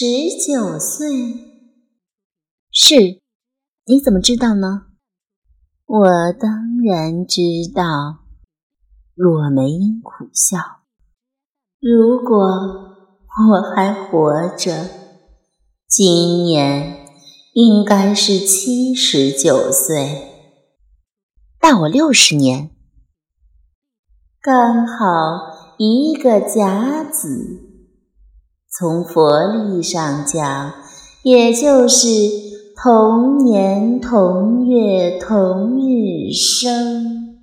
十九岁。是，你怎么知道呢？我当然知道。若梅英苦笑。如果我还活着，今年应该是七十九岁，大我六十年，刚好一个甲子。从佛历上讲，也就是同年同月同日生。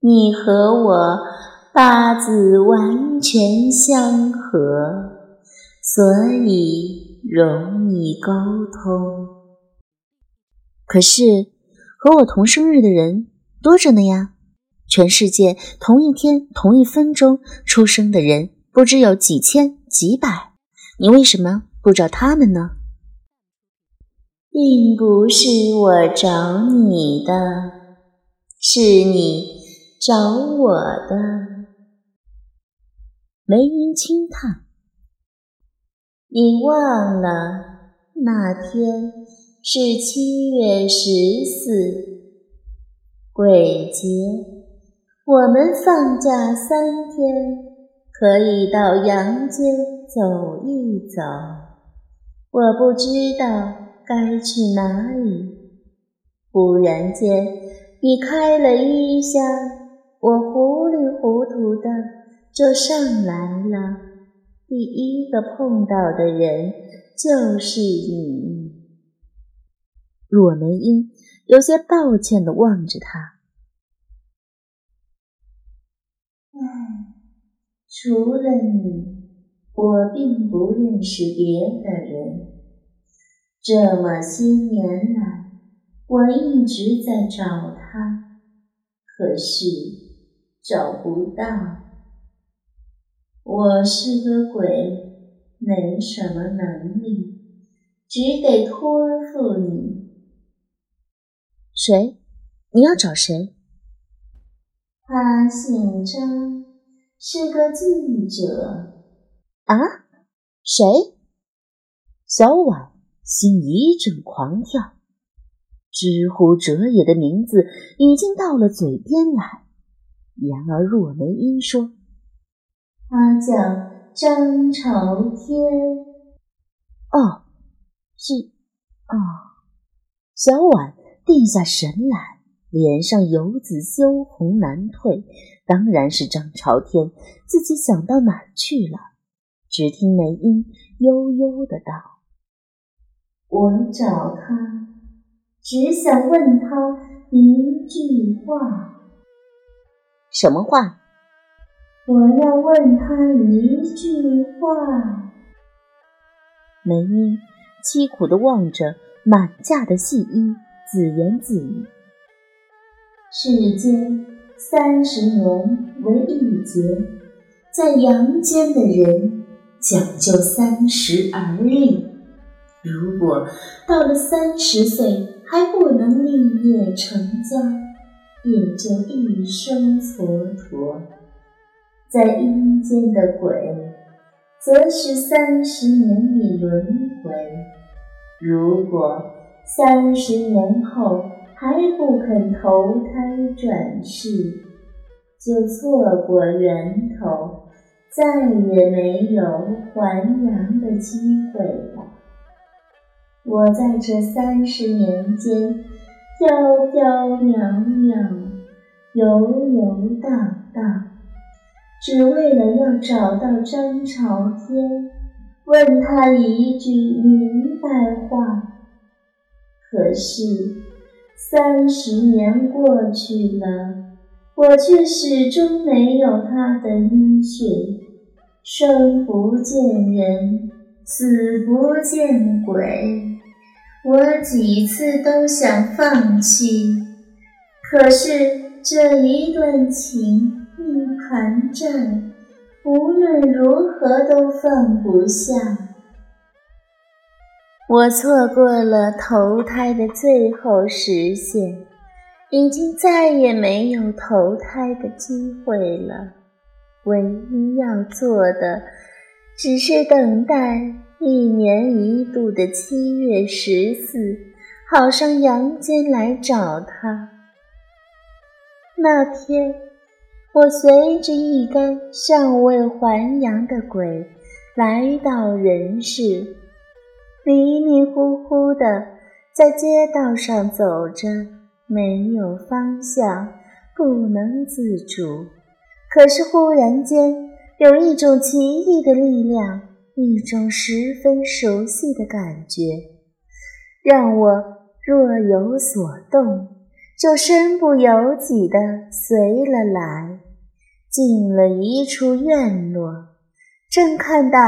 你和我八字完全相合，所以容易沟通。可是和我同生日的人多着呢呀，全世界同一天同一分钟出生的人。不知有几千几百，你为什么不找他们呢？并不是我找你的，是你找我的。梅英轻叹：“你忘了那天是七月十四，鬼节，我们放假三天。”可以到阳间走一走，我不知道该去哪里。忽然间，你开了衣箱，我糊里糊涂的就上来了。第一个碰到的人就是你。若梅英有些抱歉的望着他。除了你，我并不认识别的人。这么些年来，我一直在找他，可是找不到。我是个鬼，没什么能力，只得托付你。谁？你要找谁？他姓张。是个记者啊？谁？小婉心一阵狂跳，知乎者也的名字已经到了嘴边来。然而若梅英说：“他叫张朝天。”哦，是哦。小婉定下神来。脸上游子羞红难退，当然是张朝天。自己想到哪儿去了？只听梅英悠悠的道：“我找他，只想问他一句话。什么话？我要问他一句话。”梅英凄苦的望着满架的戏衣，自言自语。世间三十年为一劫，在阳间的人讲究三十而立。如果到了三十岁还不能立业成家，也就一生蹉跎。在阴间的鬼，则是三十年一轮回。如果三十年后，还不肯投胎转世，就错过源头，再也没有还阳的机会了。我在这三十年间飘飘渺渺，游游荡荡，只为了要找到张朝天，问他一句明白话。可是。三十年过去了，我却始终没有他的音讯。生不见人，死不见鬼。我几次都想放弃，可是这一段情一盘债，无论如何都放不下。我错过了投胎的最后时限，已经再也没有投胎的机会了。唯一要做的，只是等待一年一度的七月十四，好上阳间来找他。那天，我随着一干尚未还阳的鬼来到人世，迷迷糊糊的在街道上走着，没有方向，不能自主。可是忽然间，有一种奇异的力量，一种十分熟悉的感觉，让我若有所动。就身不由己地随了来，进了一处院落，正看到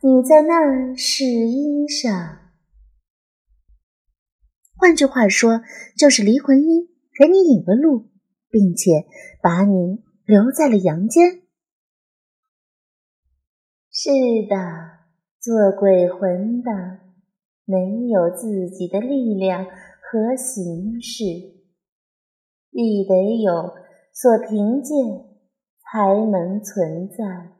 你在那儿试衣裳。换句话说，就是离魂衣给你引了路，并且把你留在了阳间。是的，做鬼魂的没有自己的力量和形式。必得有所凭借，才能存在。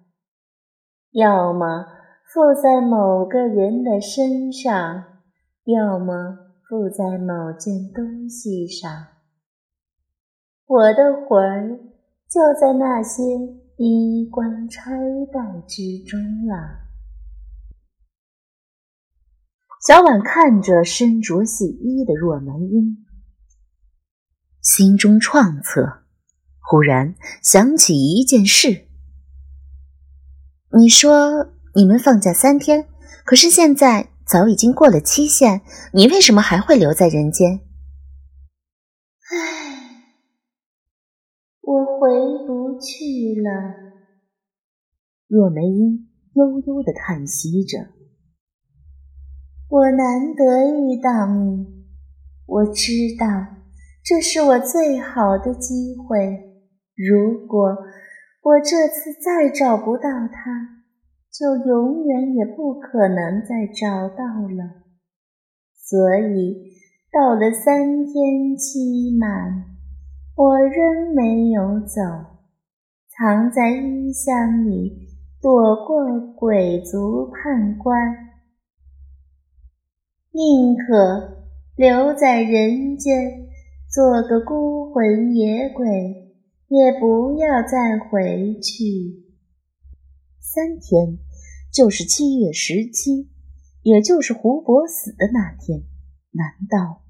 要么附在某个人的身上，要么附在某件东西上。我的魂儿就在那些衣冠钗带之中了。小婉看着身着细衣的若梅英。心中创策，忽然想起一件事。你说你们放假三天，可是现在早已经过了期限，你为什么还会留在人间？唉，我回不去了。若梅英悠悠的叹息着。我难得遇到你，我知道。这是我最好的机会。如果我这次再找不到他，就永远也不可能再找到了。所以到了三天期满，我仍没有走，藏在衣箱里躲过鬼族判官，宁可留在人间。做个孤魂野鬼，也不要再回去。三天，就是七月十七，也就是胡伯死的那天。难道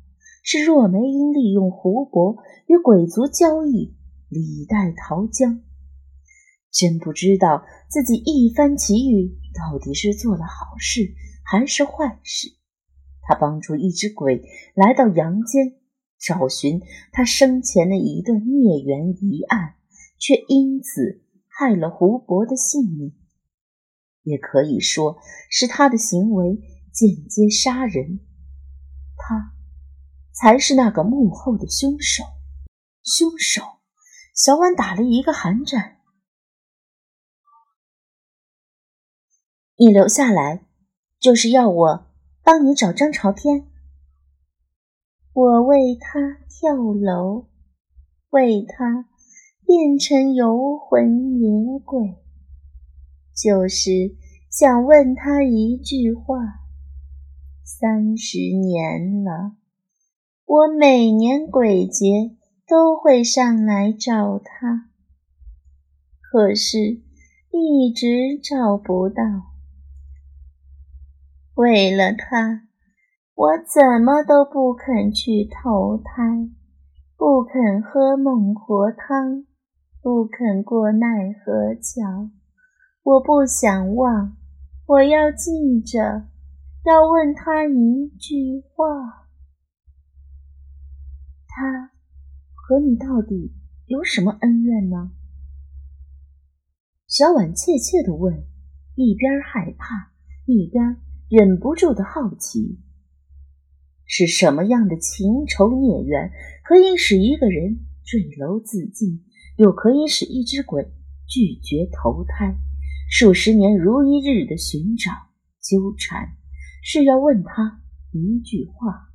是若梅英利用胡伯与鬼族交易，李代桃僵？真不知道自己一番奇遇到底是做了好事还是坏事。他帮助一只鬼来到阳间。找寻他生前的一段孽缘疑案，却因此害了胡伯的性命，也可以说是他的行为间接杀人。他才是那个幕后的凶手。凶手，小婉打了一个寒战。你留下来，就是要我帮你找张朝天。我为他跳楼，为他变成游魂野鬼，就是想问他一句话。三十年了，我每年鬼节都会上来找他，可是一直找不到。为了他。我怎么都不肯去投胎，不肯喝孟婆汤，不肯过奈何桥。我不想忘，我要记着，要问他一句话：他和你到底有什么恩怨呢？小婉怯怯地问，一边害怕，一边忍不住的好奇。是什么样的情仇孽缘，可以使一个人坠楼自尽，又可以使一只鬼拒绝投胎，数十年如一日的寻找纠缠，是要问他一句话。